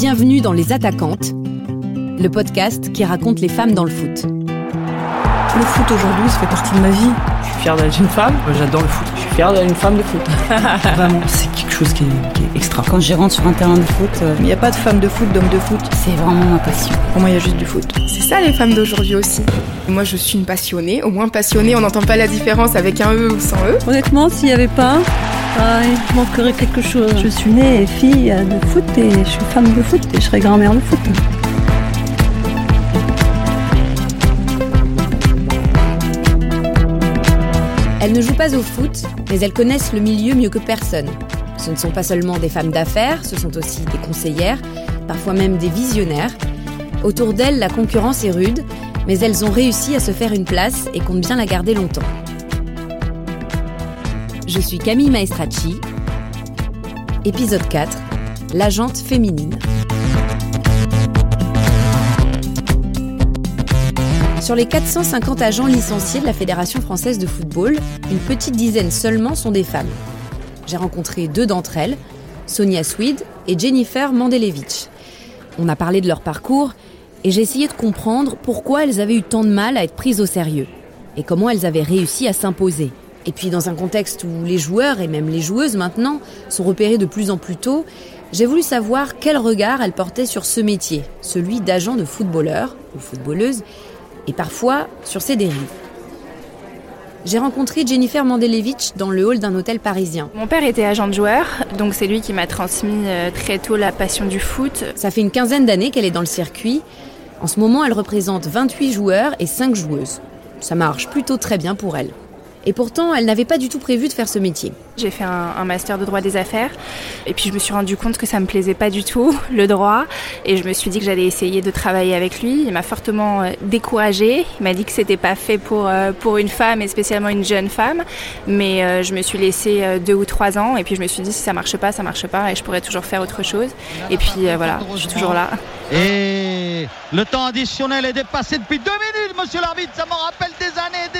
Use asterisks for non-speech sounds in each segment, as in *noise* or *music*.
Bienvenue dans Les Attaquantes, le podcast qui raconte les femmes dans le foot. Le foot aujourd'hui, ça fait partie de ma vie. Je suis fier d'être une femme. J'adore le foot. Je suis fier d'être une femme de foot. *laughs* Vraiment, c'est quelque chose qui est, extra. Quand je rentre sur un terrain de foot, euh, il n'y a pas de femme de foot, d'homme de foot. C'est vraiment ma passion. Pour moi, il y a juste du foot. C'est ça les femmes d'aujourd'hui aussi. Moi, je suis une passionnée. Au moins passionnée, on n'entend pas la différence avec un E ou sans E. Honnêtement, s'il n'y avait pas ah, il manquerait quelque chose. Je suis née fille de foot et je suis femme de foot et je serai grand-mère de foot. Elles ne jouent pas au foot, mais elles connaissent le milieu mieux que personne. Ce ne sont pas seulement des femmes d'affaires, ce sont aussi des conseillères, parfois même des visionnaires. Autour d'elles, la concurrence est rude, mais elles ont réussi à se faire une place et comptent bien la garder longtemps. Je suis Camille Maestracci. Épisode 4. L'agente féminine. Sur les 450 agents licenciés de la Fédération française de football, une petite dizaine seulement sont des femmes. J'ai rencontré deux d'entre elles, Sonia Swede et Jennifer Mandelevich. On a parlé de leur parcours et j'ai essayé de comprendre pourquoi elles avaient eu tant de mal à être prises au sérieux et comment elles avaient réussi à s'imposer. Et puis dans un contexte où les joueurs et même les joueuses maintenant sont repérés de plus en plus tôt, j'ai voulu savoir quel regard elles portaient sur ce métier, celui d'agent de footballeur ou footballeuse, et parfois sur ses dérives. J'ai rencontré Jennifer Mandelevich dans le hall d'un hôtel parisien. Mon père était agent de joueur, donc c'est lui qui m'a transmis euh, très tôt la passion du foot. Ça fait une quinzaine d'années qu'elle est dans le circuit. En ce moment, elle représente 28 joueurs et 5 joueuses. Ça marche plutôt très bien pour elle. Et pourtant, elle n'avait pas du tout prévu de faire ce métier. J'ai fait un, master de droit des affaires et puis je me suis rendu compte que ça me plaisait pas du tout, *laughs* le droit. Et je me suis dit que j'allais essayer de travailler avec lui. Il m'a fortement euh, découragée. Il m'a dit que c'était pas fait pour, euh, pour une femme et spécialement une jeune femme. Mais euh, je me suis laissée deux ou trois ans et puis je me suis dit si ça marche pas, ça marche pas et je pourrais toujours faire autre chose. Et puis voilà, je suis toujours là. Et le temps additionnel est dépassé depuis deux minutes, monsieur l'arbitre. Ça me rappelle des années et des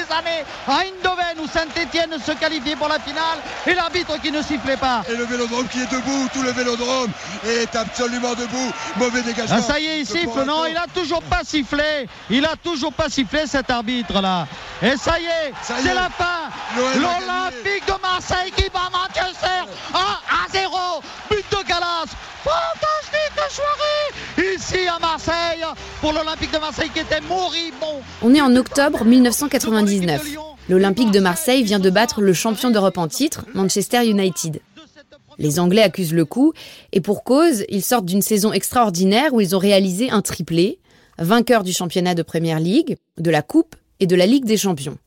à Eindhoven où Saint-Etienne se qualifiait pour la finale et l'arbitre qui ne sifflait pas. Et le vélodrome qui est debout, tout le vélodrome est absolument debout. Mauvais dégagement. Ah, ça y est, il siffle, non, il a toujours pas sifflé. Il a toujours pas sifflé cet arbitre-là. Et ça y est, c'est la fin. L'Olympique de Marseille qui bat Manchester 1 à 0. But de Galas. Fantastique soirée Marseille pour l'Olympique de Marseille qui était moribond. On est en octobre 1999. L'Olympique de Marseille vient de battre le champion d'Europe en titre, Manchester United. Les Anglais accusent le coup, et pour cause, ils sortent d'une saison extraordinaire où ils ont réalisé un triplé, vainqueur du championnat de Première League, de la Coupe et de la Ligue des Champions.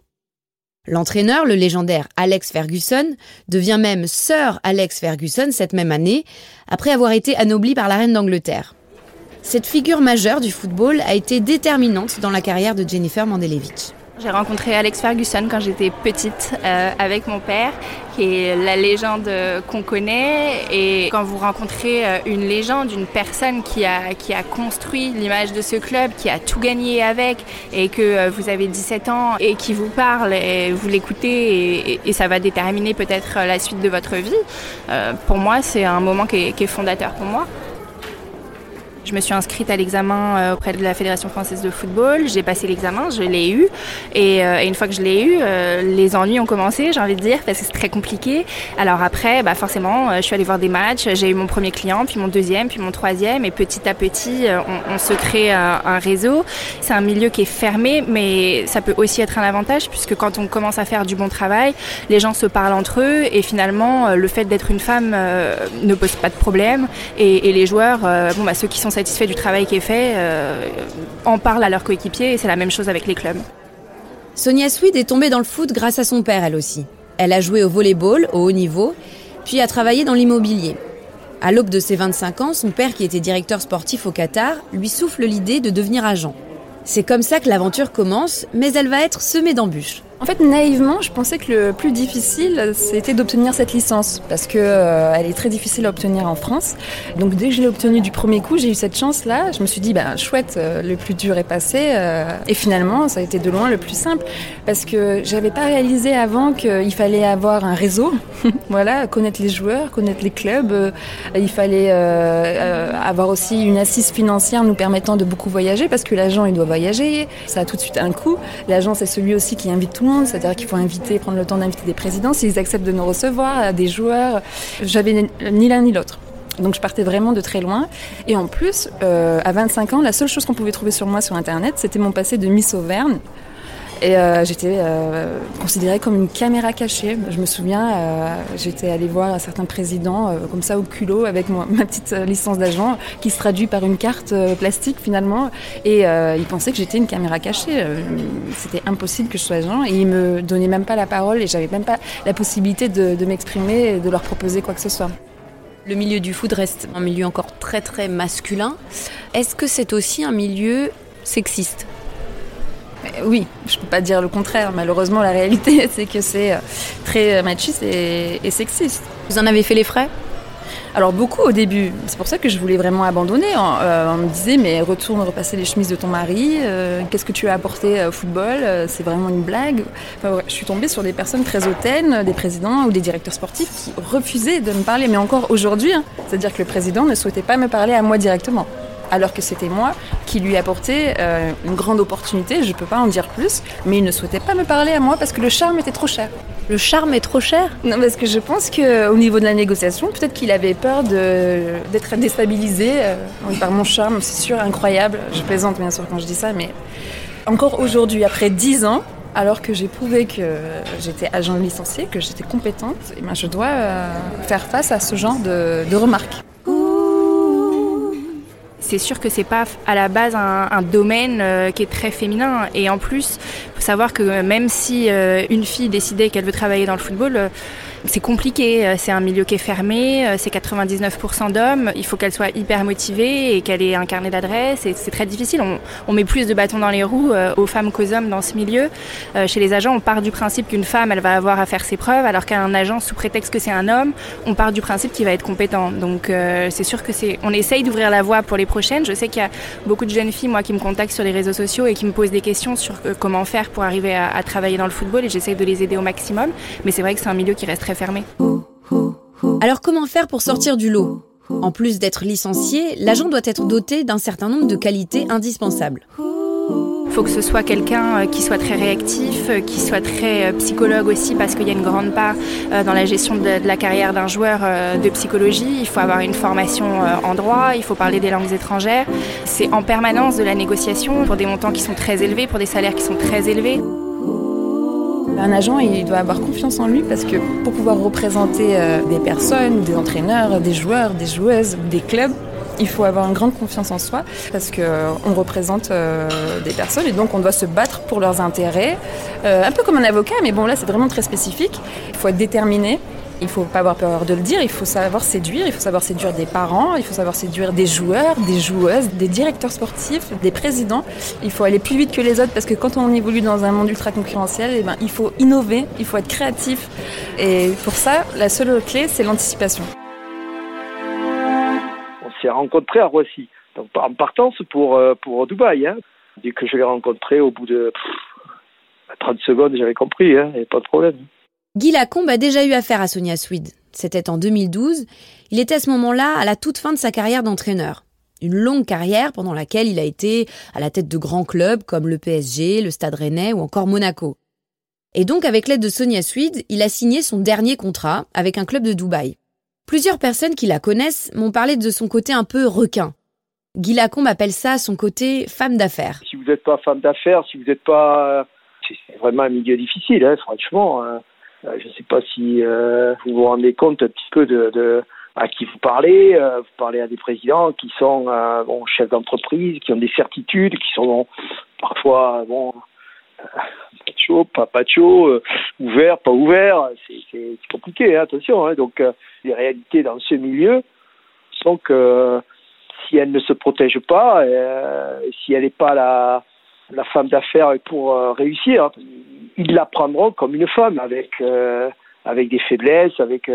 L'entraîneur, le légendaire Alex Ferguson, devient même Sir Alex Ferguson cette même année, après avoir été anobli par la reine d'Angleterre. Cette figure majeure du football a été déterminante dans la carrière de Jennifer Mandelevich. J'ai rencontré Alex Ferguson quand j'étais petite euh, avec mon père, qui est la légende qu'on connaît. Et quand vous rencontrez euh, une légende, une personne qui a, qui a construit l'image de ce club, qui a tout gagné avec, et que euh, vous avez 17 ans et qui vous parle, et vous l'écoutez, et, ça va déterminer peut-être la suite de votre vie, pour moi, c'est un moment qui est fondateur pour moi. Je me suis inscrite à l'examen euh, auprès de la Fédération française de football. J'ai passé l'examen, je l'ai eu. Et, euh, une fois que je l'ai eu, euh, les ennuis ont commencé, j'ai envie de dire, parce que c'est très compliqué. Alors après, bah forcément, je suis allée voir des matchs. J'ai eu mon premier client, puis mon deuxième, puis mon troisième. Et petit à petit, on, se crée un, un réseau. C'est un milieu qui est fermé, mais ça peut aussi être un avantage, puisque quand on commence à faire du bon travail, les gens se parlent entre eux. Et finalement, le fait d'être une femme ne pose pas de problème. Et, et les joueurs, bon, bah, ceux qui sont satisfaits du travail qui est fait euh, en parlent à leurs coéquipiers et c'est la même chose avec les clubs. Sonia Swede est tombée dans le foot grâce à son père, elle aussi. Elle a joué au volleyball au haut niveau, puis a travaillé dans l'immobilier. À l'aube de ses 25 ans, son père, qui était directeur sportif au Qatar, lui souffle l'idée de devenir agent. C'est comme ça que l'aventure commence, mais elle va être semée d'embûches. En fait, naïvement, je pensais que le plus difficile, c'était d'obtenir cette licence, parce que euh, elle est très difficile à obtenir en France. Donc dès que je l'ai obtenue du premier coup, j'ai eu cette chance-là. Je me suis dit, ben chouette, euh, le plus dur est passé. Euh, et finalement, ça a été de loin le plus simple, parce que j'avais pas réalisé avant qu'il fallait avoir un réseau, *laughs* voilà, connaître les joueurs, connaître les clubs. il fallait avoir aussi une assise financière nous permettant de beaucoup voyager, parce que l'agent il doit voyager, ça a tout de suite un coût. L'agent c'est celui aussi qui invite tout le monde c'est-à-dire qu'il faut inviter, prendre le temps d'inviter des présidents, s'ils acceptent de nous recevoir, des joueurs. J'avais ni l'un ni l'autre. Donc je partais vraiment de très loin. Et en plus, euh, à 25 ans, la seule chose qu'on pouvait trouver sur moi sur Internet, c'était mon passé de Miss Auvergne. Et euh, j'étais euh, considérée comme une caméra cachée. Je me souviens, euh, j'étais allée voir certains présidents comme ça au culot avec *laughs* ma petite licence d'agent qui se traduit par une carte plastique finalement. Et ils pensaient que j'étais une caméra cachée. C'était impossible que je sois agent et ils me donnaient même pas la parole et j'avais même pas la possibilité de, de m'exprimer et de leur proposer quoi que ce soit. Le milieu du foot reste un milieu encore très très masculin. Est-ce que c'est aussi un milieu sexiste? Oui, je peux pas dire le contraire. Malheureusement, la réalité, *laughs* c'est que c'est euh, très machiste et, sexiste. Vous en avez fait les frais? Alors beaucoup au début, c'est pour ça que je voulais vraiment abandonner. Euh, on, me disait mais retourne repasser les chemises de ton mari, euh, qu'est-ce que tu as apporté au football, c'est vraiment une blague. je suis tombée sur des personnes très hautaines, des présidents ou des directeurs sportifs qui refusaient de me parler, mais encore aujourd'hui, hein. c'est-à-dire que le président ne souhaitait pas me parler à moi directement alors que c'était moi qui lui apportais euh, une grande opportunité, je ne peux pas en dire plus, mais il ne souhaitait pas me parler à moi parce que le charme était trop cher. Le charme est trop cher? Non, parce que je pense qu'au niveau de la négociation, peut-être qu'il avait peur d'être déstabilisé euh, par mon charme, c'est sûr, incroyable. Je plaisante bien sûr quand je dis ça, mais encore aujourd'hui, après dix ans, alors que j'ai prouvé que j'étais agent licencié, que j'étais compétente, eh ben je dois euh, faire face à ce genre de remarques c'est sûr que c'est pas à la base un, domaine euh, qui est très féminin. Et en plus, faut savoir que même si euh, une fille décidait qu'elle veut travailler dans le football, euh, c'est compliqué, euh, c'est un milieu qui est fermé, euh, c'est 99% d'hommes, il faut qu'elle soit hyper motivée et qu'elle ait un carnet d'adresses, c'est très difficile. On, met plus de bâtons dans les roues euh, aux femmes qu'aux hommes dans ce milieu. chez les agents, on part du principe qu'une femme, elle va avoir à faire ses preuves, alors qu'un agent, sous prétexte que c'est un homme, on part du principe qu'il va être compétent. Donc c'est sûr que c'est, on essaye d'ouvrir la voie pour les prochaines. Je sais qu'il y a beaucoup de jeunes filles, moi, qui me contactent sur les réseaux sociaux et qui me posent des questions sur comment faire pour arriver à, à travailler dans le football, et j'essaye de les aider au maximum. Mais c'est vrai que c'est un milieu qui reste très fermé. Alors comment faire pour sortir du lot? En plus d'être licencié, l'agent doit être doté d'un certain nombre de qualités indispensables. Il faut que ce soit quelqu'un euh, qui soit très réactif, euh, qui soit très euh, psychologue aussi, parce qu'il y a une grande part dans la gestion de la carrière d'un joueur de psychologie. Il faut avoir une formation en droit, il faut parler des langues étrangères. C'est en permanence de la négociation pour des montants qui sont très élevés, pour des salaires qui sont très élevés. Un agent, il doit avoir confiance en lui parce que pour pouvoir représenter euh, des personnes, des entraîneurs, des joueurs, des joueuses, des clubs, il faut avoir une grande confiance en soi parce qu'on euh, représente euh, des personnes et donc on doit se battre pour leurs intérêts. un peu comme un avocat, mais bon là c'est vraiment très spécifique. Il faut être déterminé, il faut pas avoir peur de le dire, il faut savoir séduire, il faut savoir séduire des parents, il faut savoir séduire des joueurs, des joueuses, des directeurs sportifs, des présidents. Il faut aller plus vite que les autres parce que quand on évolue dans un monde ultra concurrentiel, eh ben, il faut innover, il faut être créatif. Et pour ça, la seule clé, c'est l'anticipation. On s'est rencontrés à Roissy, en partance pour, euh, pour Dubaï. Hein. Dès que je l'ai rencontré, au bout de 30 secondes, j'avais compris, hein, a pas de problème. Guy Lacombe a déjà eu affaire à Sonia Swede. C'était en 2012. Il était à ce moment-là à la toute fin de sa carrière d'entraîneur. Une longue carrière pendant laquelle il a été à la tête de grands clubs comme le PSG, le Stade Rennais ou encore Monaco. Et donc, avec l'aide de Sonia Swede, il a signé son dernier contrat avec un club de Dubaï. Plusieurs personnes qui la connaissent m'ont parlé de son côté un peu requin. Guy Lacombe appelle ça son côté femme d'affaires. Si vous n'êtes pas femme d'affaires, si vous n'êtes pas... C'est vraiment un milieu difficile, hein, franchement. Hein. Euh, je ne sais pas si euh, vous vous rendez compte un petit peu de, à qui vous parlez. Euh, vous parlez à des présidents qui sont bon, chefs d'entreprise, qui ont des certitudes, qui sont parfois bon, pas chaud, pas, pas chaud, ouvert, pas ouvert. C'est compliqué, hein, attention. Hein. Donc les réalités dans ce milieu sont que si elle ne se protège pas, si elle n'est pas la la femme d'affaires pour réussir. Ils la prendront comme une femme avec avec des faiblesses, avec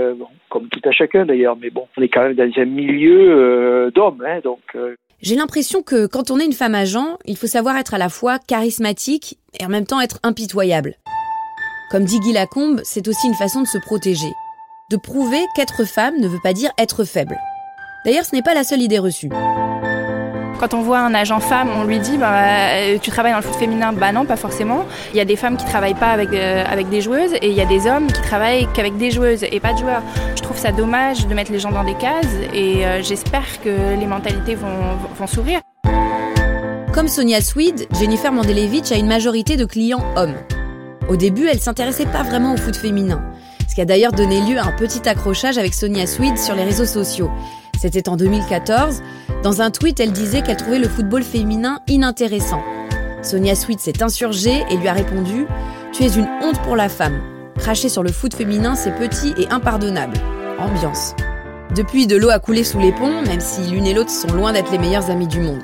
comme tout à chacun d'ailleurs. Mais bon, on est quand même dans un milieu d'hommes, hein, donc. J'ai l'impression que quand on est une femme agent, il faut savoir être à la fois charismatique et en même temps être impitoyable. Comme dit Guy Lacombe, c'est aussi une façon de se protéger. De prouver qu'être femme ne veut pas dire être faible. D'ailleurs, ce n'est pas la seule idée reçue. Quand on voit un agent femme, on lui dit bah, euh, Tu travailles dans le foot féminin Bah non, pas forcément. Il y a des femmes qui travaillent pas avec, euh, avec des joueuses et il y a des hommes qui travaillent qu'avec des joueuses et pas de joueurs. Je trouve ça dommage de mettre les gens dans des cases et euh, j'espère que les mentalités vont, vont s'ouvrir. Comme Sonia Swede, Jennifer Mandelevich a une majorité de clients hommes. Au début, elle s'intéressait pas vraiment au foot féminin, ce qui a d'ailleurs donné lieu à un petit accrochage avec Sonia Swede sur les réseaux sociaux. C'était en 2014. Dans un tweet, elle disait qu'elle trouvait le football féminin inintéressant. Sonia Sweet s'est insurgée et lui a répondu Tu es une honte pour la femme. Cracher sur le foot féminin, c'est petit et impardonnable. Ambiance. Depuis, de l'eau a coulé sous les ponts, même si l'une et l'autre sont loin d'être les meilleures amies du monde.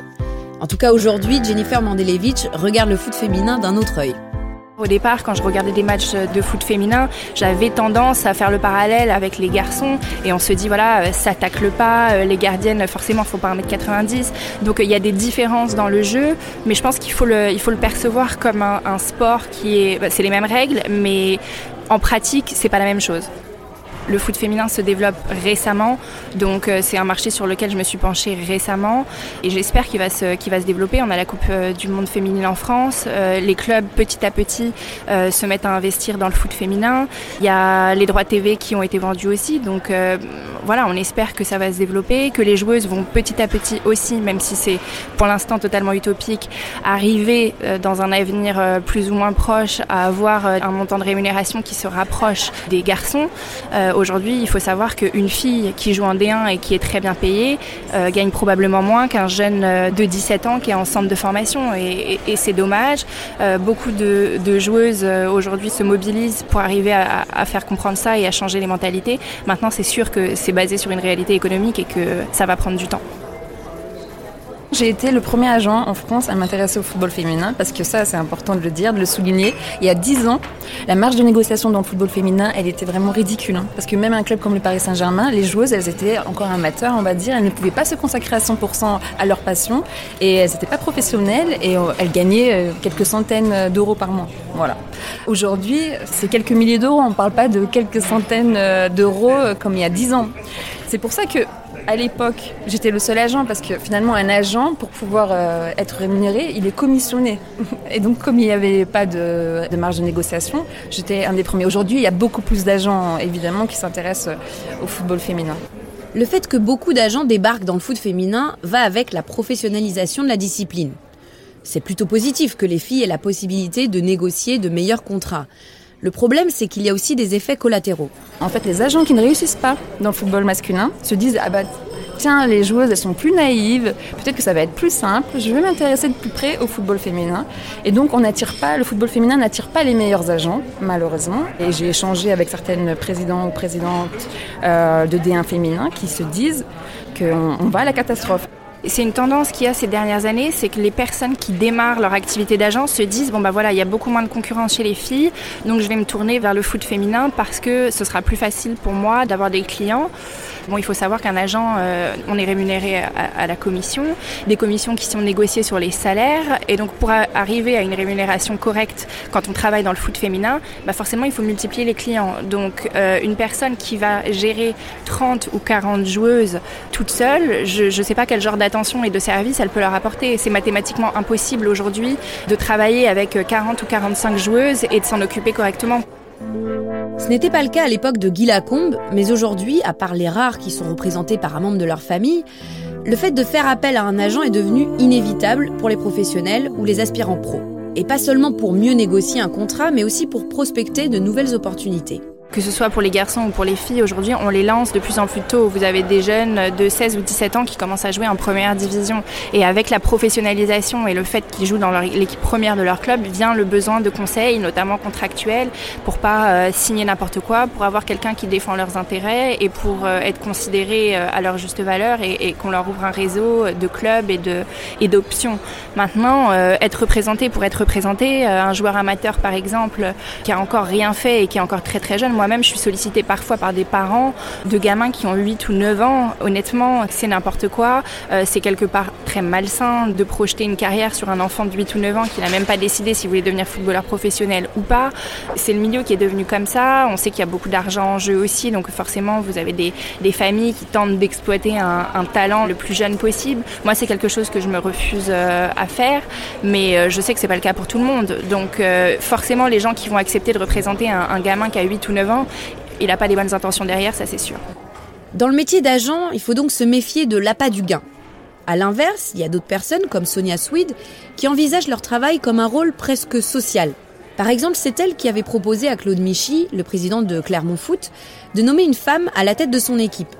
En tout cas, aujourd'hui, Jennifer Mandelevich regarde le foot féminin d'un autre œil. Au départ, quand je regardais des matchs de foot féminin, j'avais tendance à faire le parallèle avec les garçons et on se dit voilà, euh, ça tacle pas, euh, les gardiennes forcément faut pas 1m90. Donc il y a des différences dans le jeu, mais je pense qu'il faut le, il faut le percevoir comme un, un sport qui est, bah, c'est les mêmes règles, mais en pratique, c'est pas la même chose. Le foot féminin se développe récemment, donc euh, c'est un marché sur lequel je me suis penchée récemment. Et j'espère qu'il va, se, développer. On a la Coupe euh, du Monde féminine en France, euh, les clubs petit à petit se mettent à investir dans le foot féminin. Il y a les droits TV qui ont été vendus aussi, donc voilà, on espère que ça va se développer, que les joueuses vont petit à petit aussi, même si c'est pour l'instant totalement utopique, arriver dans un avenir plus ou moins proche à avoir un montant de rémunération qui se rapproche des garçons aujourd'hui, il faut savoir qu'une fille qui joue en D1 et qui est très bien payée euh, gagne probablement moins qu'un jeune euh, de 17 ans qui est en centre de formation. Et, c'est dommage. Euh, beaucoup de, joueuses aujourd'hui se mobilisent pour arriver à, à, faire comprendre ça et à changer les mentalités. Maintenant, c'est sûr que c'est basé sur une réalité économique et que ça va prendre du temps. J'ai été le premier agent en France à m'intéresser au football féminin parce que ça, c'est important de le dire, de le souligner. Il y a 10 ans, la marge de négociation dans le football féminin, elle était vraiment ridicule. Hein. parce que même un club comme le Paris Saint-Germain, les joueuses, elles étaient encore amateurs, on va dire. Elles ne pouvaient pas se consacrer à 100% à leur passion et elles n'étaient pas professionnelles et euh, elles gagnaient euh, quelques centaines d'euros par mois. Voilà. Aujourd'hui, c'est quelques milliers d'euros. On ne parle pas de quelques centaines euh, d'euros comme il y a 10 ans. C'est pour ça que à l'époque, j'étais le seul agent parce que finalement, un agent, pour pouvoir euh, être rémunéré, il est commissionné. Et donc, comme il n'y avait pas de, marge de négociation, j'étais un des premiers. Aujourd'hui, il y a beaucoup plus d'agents, évidemment, qui s'intéressent euh, au football féminin. Le fait que beaucoup d'agents débarquent dans le foot féminin va avec la professionnalisation de la discipline. C'est plutôt positif que les filles aient la possibilité de négocier de meilleurs contrats. Le problème, c'est qu'il y a aussi des effets collatéraux. En fait, les agents qui ne réussissent pas dans le football masculin se disent ah bah tiens, les joueuses elles sont plus naïves, peut-être que ça va être plus simple, je vais m'intéresser de plus près au football féminin. Et donc on n'attire pas, le football féminin n'attire pas les meilleurs agents, malheureusement. Et j'ai échangé avec certaines présidents ou présidentes euh, de D1 féminin qui se disent qu'on va à la catastrophe. C'est une tendance qu'il y a ces dernières années, c'est que les personnes qui démarrent leur activité d'agent se disent bon bah voilà, il y a beaucoup moins de concurrence chez les filles, donc je vais me tourner vers le foot féminin parce que ce sera plus facile pour moi d'avoir des clients. Il faut savoir qu'un agent, euh, on est rémunéré à, la commission, des commissions qui sont négociées sur les salaires, et donc pour arriver à une rémunération correcte quand on travaille dans le foot féminin, bah forcément il faut multiplier les clients. Donc euh, une personne qui va gérer 30 ou 40 joueuses toute seule, je ne sais pas quel genre d'attention et de service elle peut leur apporter. C'est mathématiquement impossible aujourd'hui de travailler avec 40 ou 45 joueuses et de s'en occuper correctement. Ce n'était pas le cas à l'époque de Guy Lacombe, mais aujourd'hui, à part les rares qui sont représentés par un membre de leur famille, le fait de faire appel à un agent est devenu inévitable pour les professionnels ou les aspirants pros. Et pas seulement pour mieux négocier un contrat, mais aussi pour prospecter de nouvelles opportunités. Que ce soit pour les garçons ou pour les filles, aujourd'hui, on les lance de plus en plus tôt. Vous avez des jeunes de 16 ou 17 ans qui commencent à jouer en première division. Et avec la professionnalisation et le fait qu'ils jouent dans l'équipe première de leur club, vient le besoin de conseils, notamment contractuels, pour pas euh, signer n'importe quoi, pour avoir quelqu'un qui défend leurs intérêts et pour euh, être considérés euh, à leur juste valeur et, qu'on leur ouvre un réseau de clubs et et d'options. Maintenant, être représenté pour être représenté, un joueur amateur par exemple, qui a encore rien fait et qui est encore très très jeune, moi-même je suis sollicitée parfois par des parents de gamins qui ont 8 ou 9 ans. Honnêtement, c'est n'importe quoi. c'est quelque part très malsain de projeter une carrière sur un enfant de 8 ou 9 ans qui n'a même pas décidé s'il voulait devenir footballeur professionnel ou pas. C'est le milieu qui est devenu comme ça. On sait qu'il y a beaucoup d'argent en jeu aussi, donc forcément vous avez des, familles qui tentent d'exploiter un, talent le plus jeune possible. Moi, c'est quelque chose que je me refuse euh, à faire, mais euh, je sais que c'est pas le cas pour tout le monde. Donc euh, forcément, les gens qui vont accepter de représenter un, un gamin qui a 8 ou 9 il n'a pas les bonnes intentions derrière, ça c'est sûr. Dans le métier d'agent, il faut donc se méfier de l'appât du gain. À l'inverse, il y a d'autres personnes, comme Sonia Swede, qui envisagent leur travail comme un rôle presque social. Par exemple, c'est elle qui avait proposé à Claude Michy, le président de Clermont Foot, de nommer une femme à la tête de son équipe.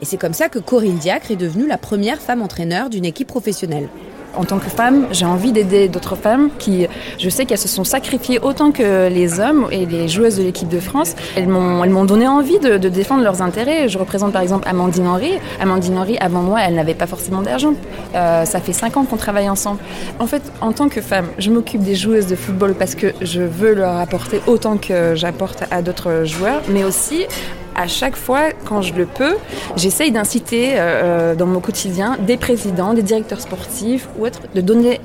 Et c'est comme ça que Corinne Diacre est devenue la première femme entraîneur d'une équipe professionnelle en tant que femme, j'ai envie d'aider d'autres femmes qui, je sais qu'elles se sont sacrifiées autant que les hommes et les joueuses de l'équipe de France. Elles m'ont, donné envie de, de, défendre leurs intérêts. Je représente par exemple Amandine Henry. Amandine Henry, avant moi, elle n'avait pas forcément d'argent. Euh, ça fait cinq ans qu'on travaille ensemble. En fait, en tant que femme, je m'occupe des joueuses de football parce que je veux leur apporter autant que j'apporte à d'autres joueurs, mais aussi à chaque fois, quand je le peux, j'essaye d'inciter euh, euh, dans mon quotidien des présidents, des directeurs sportifs ou autres, de donner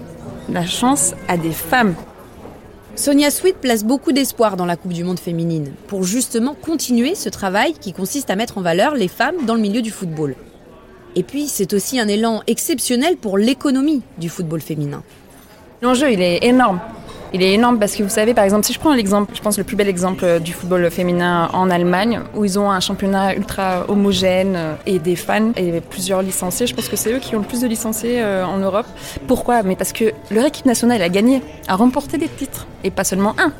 la chance à des femmes. Sonia Sweet place beaucoup d'espoir dans la Coupe du Monde féminine pour justement continuer ce travail qui consiste à mettre en valeur les femmes dans le milieu du football. Et puis, c'est aussi un élan exceptionnel pour l'économie du football féminin. L'enjeu, il est énorme. Il est énorme parce que vous savez, par exemple, si je prends l'exemple, je pense le plus bel exemple du football féminin en Allemagne, où ils ont un championnat ultra homogène et des fans et plusieurs licenciés. Je pense que c'est eux qui ont le plus de licenciés euh, en Europe. Pourquoi? Mais parce que leur équipe nationale a gagné, a remporté des titres, et pas seulement un.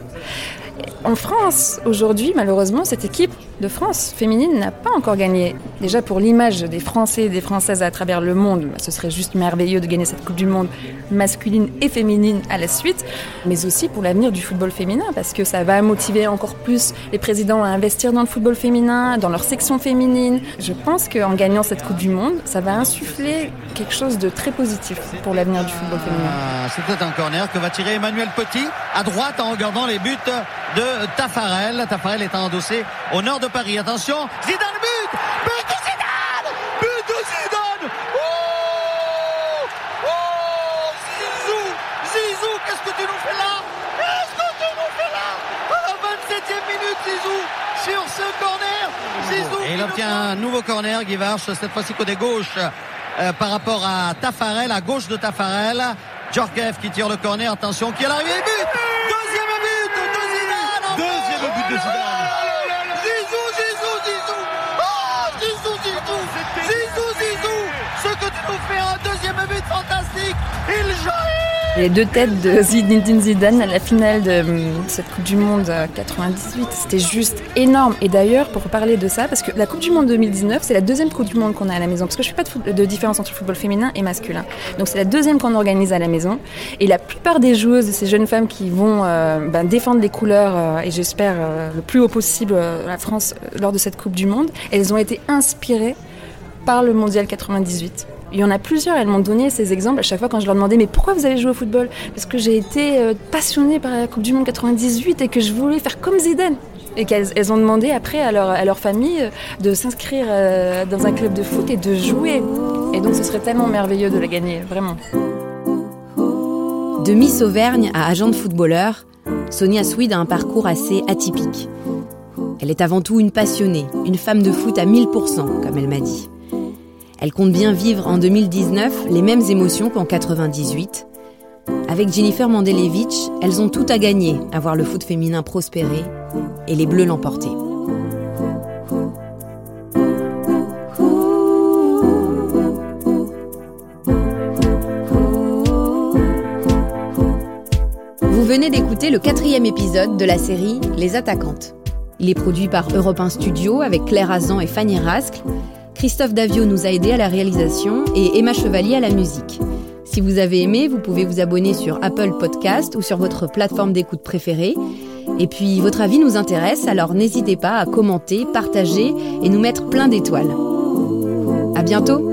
En France, aujourd'hui, malheureusement, cette équipe de France féminine n'a pas encore gagné. Déjà pour l'image des Français et des Françaises à travers le monde, ce serait juste merveilleux de gagner cette Coupe du Monde masculine et féminine à la suite, mais aussi pour l'avenir du football féminin, parce que ça va motiver encore plus les présidents à investir dans le football féminin, dans leur section féminine. Je pense qu'en gagnant cette Coupe du Monde, ça va insuffler quelque chose de très positif pour l'avenir du football féminin. Ah, peut-être un corner que va tirer Emmanuel Petit à droite en regardant les buts de Tafarel. Tafarel est endossé au nord de Paris. Attention, Zidane but! But de Zidane! But de Zidane! Oh! Oh! Zizou! Zizou, qu'est-ce que tu nous fais là? Qu'est-ce que tu nous fais là? À la 27e minute, Zizou sur ce corner. Zizou Et il obtient un nouveau corner, Guy Varche, cette fois-ci côté gauche euh, par rapport à Tafarel, à gauche de Tafarel. Djorkaeff qui tire le corner, attention, qui est l'arrivée, but Deuxième but de Zidane Deuxième but de Zidane Zizou, Zizou, Zizou Oh, Zizou, Zizou Zizou, Ce que tu nous fais un deuxième but fantastique Il les deux têtes de Zinedine Zidane à la finale de cette Coupe du Monde 98, c'était juste énorme. Et d'ailleurs, pour parler de ça, parce que la Coupe du Monde 2019, c'est la deuxième Coupe du Monde qu'on a à la maison, parce que je ne fais pas de, différence entre le football féminin et masculin. Donc c'est la deuxième qu'on organise à la maison. Et la plupart des joueuses, ces jeunes femmes qui vont euh, ben, défendre les couleurs, euh, et j'espère euh, le plus haut possible la France lors de cette Coupe du Monde, elles ont été inspirées par le Mondial 98. Il y en a plusieurs, elles m'ont donné ces exemples à chaque fois quand je leur demandais mais pourquoi vous avez joué au football? Parce que j'ai été euh, passionnée par la Coupe du Monde 98 et que je voulais faire comme Zidane. Et qu'elles elles ont demandé après à leur, à leur famille euh, de s'inscrire euh, dans un club de foot et de jouer. Et donc ce serait tellement merveilleux de la gagner, vraiment. De Miss Auvergne à agent de footballeur, Sonia Swede a un parcours assez atypique. Elle est avant tout une passionnée, une femme de foot à 1000%, comme elle m'a dit. Elle compte bien vivre en 2019 les mêmes émotions qu'en 98. Avec Jennifer Mandelevich, elles ont tout à gagner à voir le foot féminin prospérer et les Bleus l'emporter. Vous venez d'écouter le quatrième épisode de la série Les Attaquantes. Il est produit par Europe 1 Studio avec Claire Azan et Fanny Rascle. Christophe Davio nous a aidés à la réalisation et Emma Chevalier à la musique. Si vous avez aimé, vous pouvez vous abonner sur Apple Podcast ou sur votre plateforme d'écoute préférée. Et puis, votre avis nous intéresse, alors n'hésitez pas à commenter, partager et nous mettre plein d'étoiles. À bientôt!